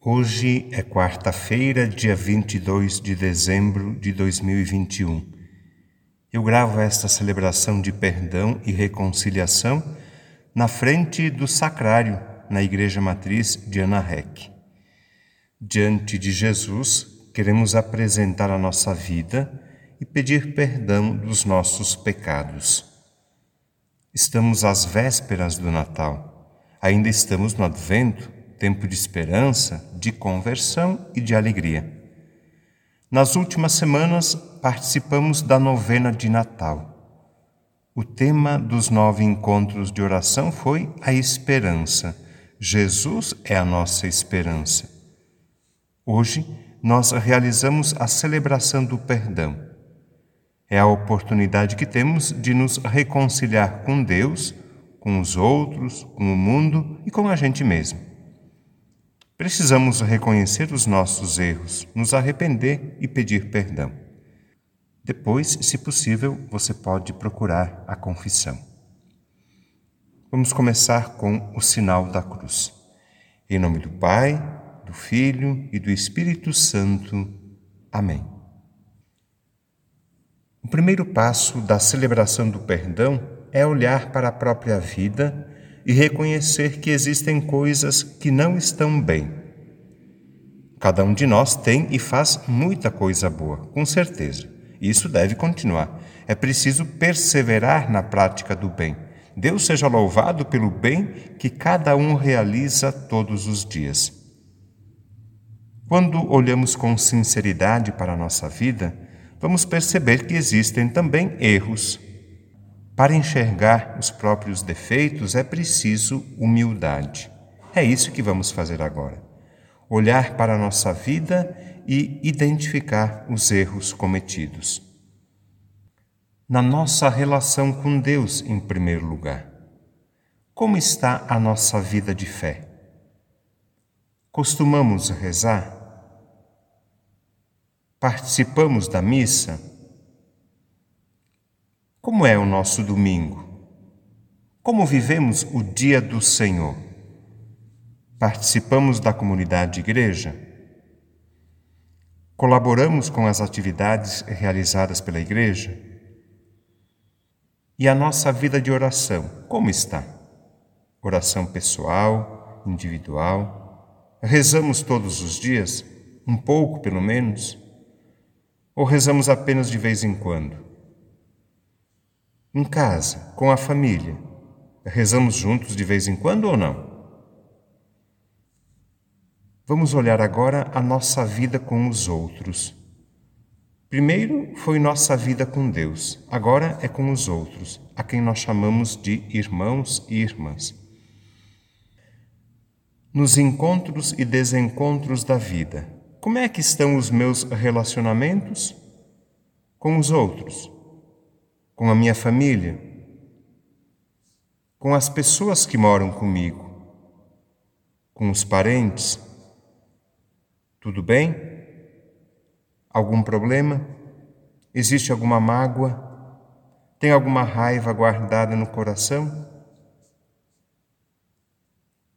Hoje é quarta-feira, dia 22 de dezembro de 2021. Eu gravo esta celebração de perdão e reconciliação na frente do sacrário, na Igreja Matriz de Anarrec. Diante de Jesus, queremos apresentar a nossa vida e pedir perdão dos nossos pecados. Estamos às vésperas do Natal. Ainda estamos no Advento tempo de esperança, de conversão e de alegria. Nas últimas semanas, participamos da novena de Natal. O tema dos nove encontros de oração foi a esperança. Jesus é a nossa esperança. Hoje, nós realizamos a celebração do perdão. É a oportunidade que temos de nos reconciliar com Deus, com os outros, com o mundo e com a gente mesmo. Precisamos reconhecer os nossos erros, nos arrepender e pedir perdão. Depois, se possível, você pode procurar a confissão. Vamos começar com o sinal da cruz. Em nome do Pai, do Filho e do Espírito Santo. Amém. O primeiro passo da celebração do perdão é olhar para a própria vida e reconhecer que existem coisas que não estão bem. Cada um de nós tem e faz muita coisa boa, com certeza. Isso deve continuar. É preciso perseverar na prática do bem. Deus seja louvado pelo bem que cada um realiza todos os dias. Quando olhamos com sinceridade para a nossa vida, vamos perceber que existem também erros para enxergar os próprios defeitos é preciso humildade. É isso que vamos fazer agora. Olhar para a nossa vida e identificar os erros cometidos. Na nossa relação com Deus, em primeiro lugar. Como está a nossa vida de fé? Costumamos rezar? Participamos da missa? Como é o nosso domingo? Como vivemos o dia do Senhor? Participamos da comunidade de igreja? Colaboramos com as atividades realizadas pela igreja? E a nossa vida de oração, como está? Oração pessoal, individual? Rezamos todos os dias? Um pouco, pelo menos? Ou rezamos apenas de vez em quando? Em casa, com a família, rezamos juntos de vez em quando ou não? Vamos olhar agora a nossa vida com os outros. Primeiro foi nossa vida com Deus, agora é com os outros, a quem nós chamamos de irmãos e irmãs. Nos encontros e desencontros da vida, como é que estão os meus relacionamentos com os outros? Com a minha família, com as pessoas que moram comigo, com os parentes. Tudo bem? Algum problema? Existe alguma mágoa? Tem alguma raiva guardada no coração?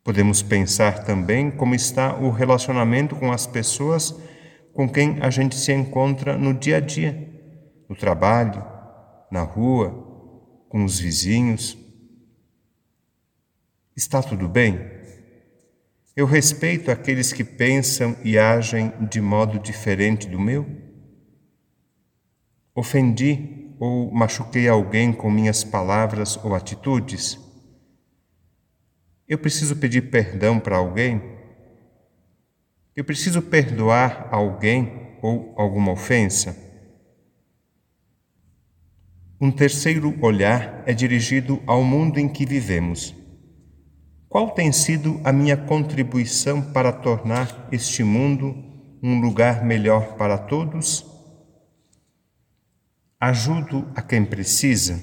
Podemos pensar também como está o relacionamento com as pessoas com quem a gente se encontra no dia a dia, no trabalho, na rua, com os vizinhos. Está tudo bem? Eu respeito aqueles que pensam e agem de modo diferente do meu? Ofendi ou machuquei alguém com minhas palavras ou atitudes? Eu preciso pedir perdão para alguém? Eu preciso perdoar alguém ou alguma ofensa? Um terceiro olhar é dirigido ao mundo em que vivemos. Qual tem sido a minha contribuição para tornar este mundo um lugar melhor para todos? Ajudo a quem precisa?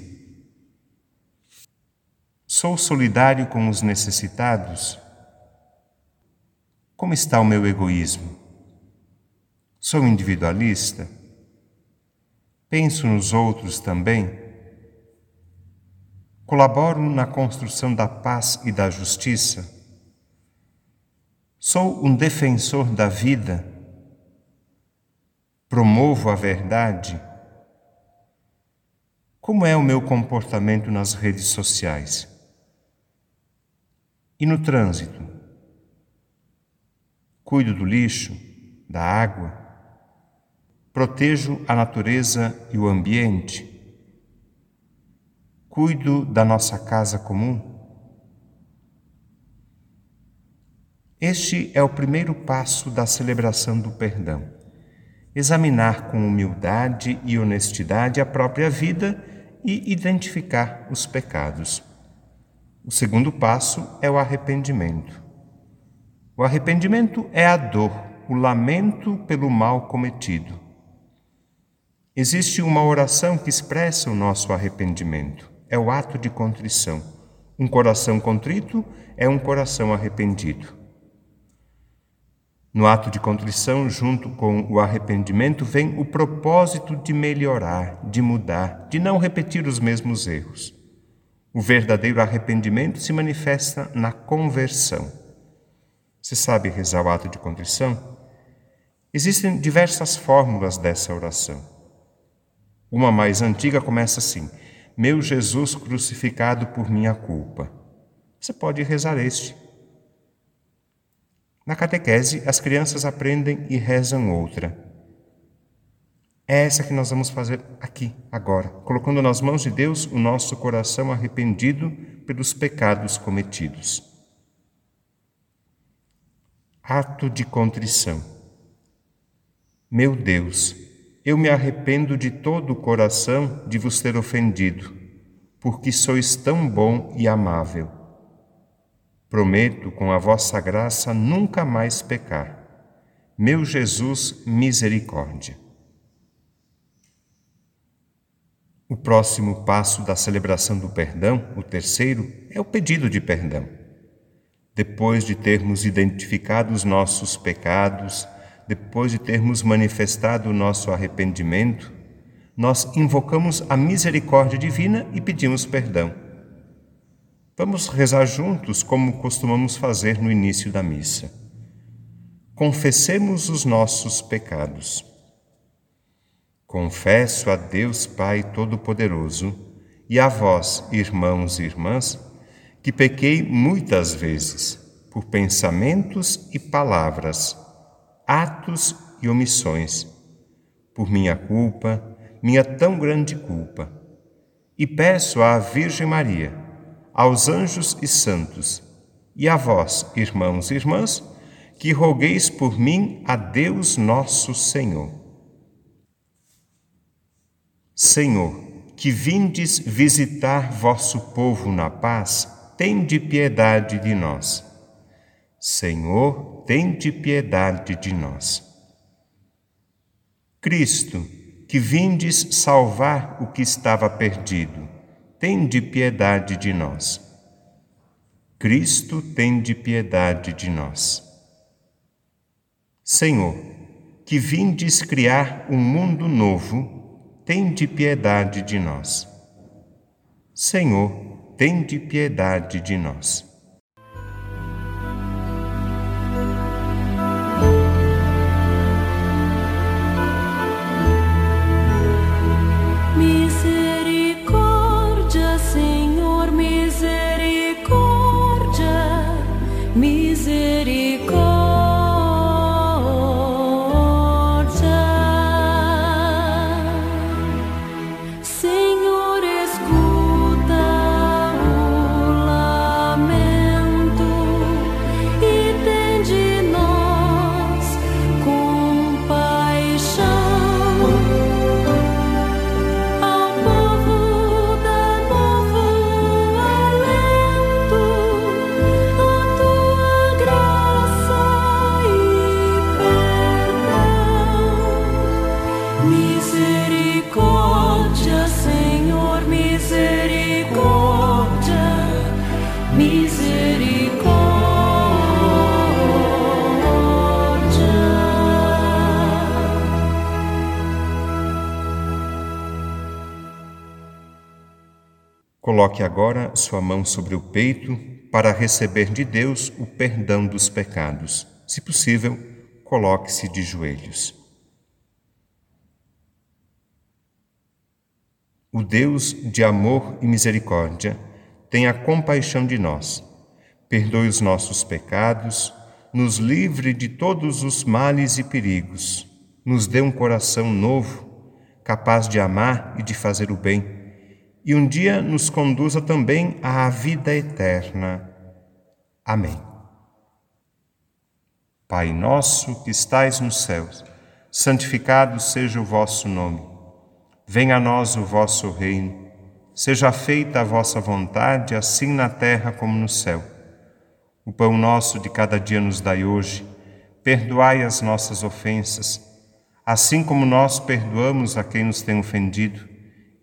Sou solidário com os necessitados? Como está o meu egoísmo? Sou individualista? Penso nos outros também. Colaboro na construção da paz e da justiça. Sou um defensor da vida? Promovo a verdade? Como é o meu comportamento nas redes sociais? E no trânsito? Cuido do lixo, da água? Protejo a natureza e o ambiente? Cuido da nossa casa comum? Este é o primeiro passo da celebração do perdão. Examinar com humildade e honestidade a própria vida e identificar os pecados. O segundo passo é o arrependimento. O arrependimento é a dor, o lamento pelo mal cometido. Existe uma oração que expressa o nosso arrependimento. É o ato de contrição. Um coração contrito é um coração arrependido. No ato de contrição, junto com o arrependimento, vem o propósito de melhorar, de mudar, de não repetir os mesmos erros. O verdadeiro arrependimento se manifesta na conversão. Você sabe rezar o ato de contrição? Existem diversas fórmulas dessa oração. Uma mais antiga começa assim: Meu Jesus crucificado por minha culpa. Você pode rezar este. Na catequese, as crianças aprendem e rezam outra. É essa que nós vamos fazer aqui, agora, colocando nas mãos de Deus o nosso coração arrependido pelos pecados cometidos. Ato de contrição. Meu Deus, eu me arrependo de todo o coração de vos ter ofendido, porque sois tão bom e amável. Prometo, com a vossa graça, nunca mais pecar. Meu Jesus, misericórdia. O próximo passo da celebração do perdão, o terceiro, é o pedido de perdão. Depois de termos identificado os nossos pecados, depois de termos manifestado o nosso arrependimento, nós invocamos a misericórdia divina e pedimos perdão. Vamos rezar juntos como costumamos fazer no início da missa. Confessemos os nossos pecados. Confesso a Deus Pai Todo-Poderoso e a vós, irmãos e irmãs, que pequei muitas vezes por pensamentos e palavras, atos e omissões, por minha culpa, minha tão grande culpa. E peço à Virgem Maria, aos anjos e santos, e a vós, irmãos e irmãs, que rogueis por mim a Deus nosso Senhor. Senhor, que vindes visitar vosso povo na paz, tende piedade de nós. Senhor, tende piedade de nós. Cristo, que vindes salvar o que estava perdido, tende piedade de nós. Cristo, tende piedade de nós. Senhor, que vindes criar um mundo novo, tende piedade de nós. Senhor, tende piedade de nós. Coloque agora sua mão sobre o peito para receber de Deus o perdão dos pecados. Se possível, coloque-se de joelhos. O Deus de amor e misericórdia tenha compaixão de nós, perdoe os nossos pecados, nos livre de todos os males e perigos, nos dê um coração novo, capaz de amar e de fazer o bem, e um dia nos conduza também à vida eterna. Amém. Pai nosso que estais nos céus, santificado seja o vosso nome. Venha a nós o vosso reino. Seja feita a vossa vontade, assim na terra como no céu. O pão nosso de cada dia nos dai hoje. Perdoai as nossas ofensas, assim como nós perdoamos a quem nos tem ofendido.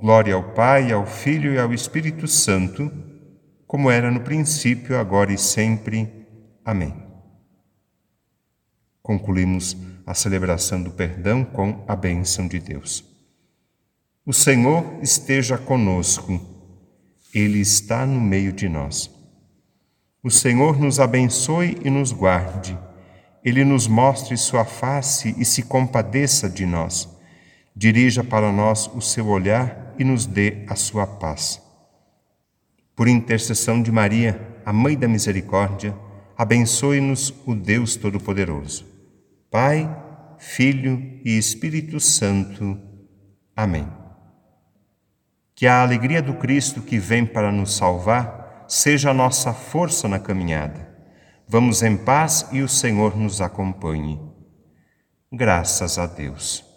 Glória ao Pai, ao Filho e ao Espírito Santo, como era no princípio, agora e sempre. Amém. Concluímos a celebração do perdão com a bênção de Deus. O Senhor esteja conosco, Ele está no meio de nós. O Senhor nos abençoe e nos guarde, Ele nos mostre sua face e se compadeça de nós, dirija para nós o seu olhar e nos dê a sua paz. Por intercessão de Maria, a Mãe da Misericórdia, abençoe-nos o Deus Todo-Poderoso. Pai, Filho e Espírito Santo. Amém. Que a alegria do Cristo que vem para nos salvar seja a nossa força na caminhada. Vamos em paz e o Senhor nos acompanhe. Graças a Deus.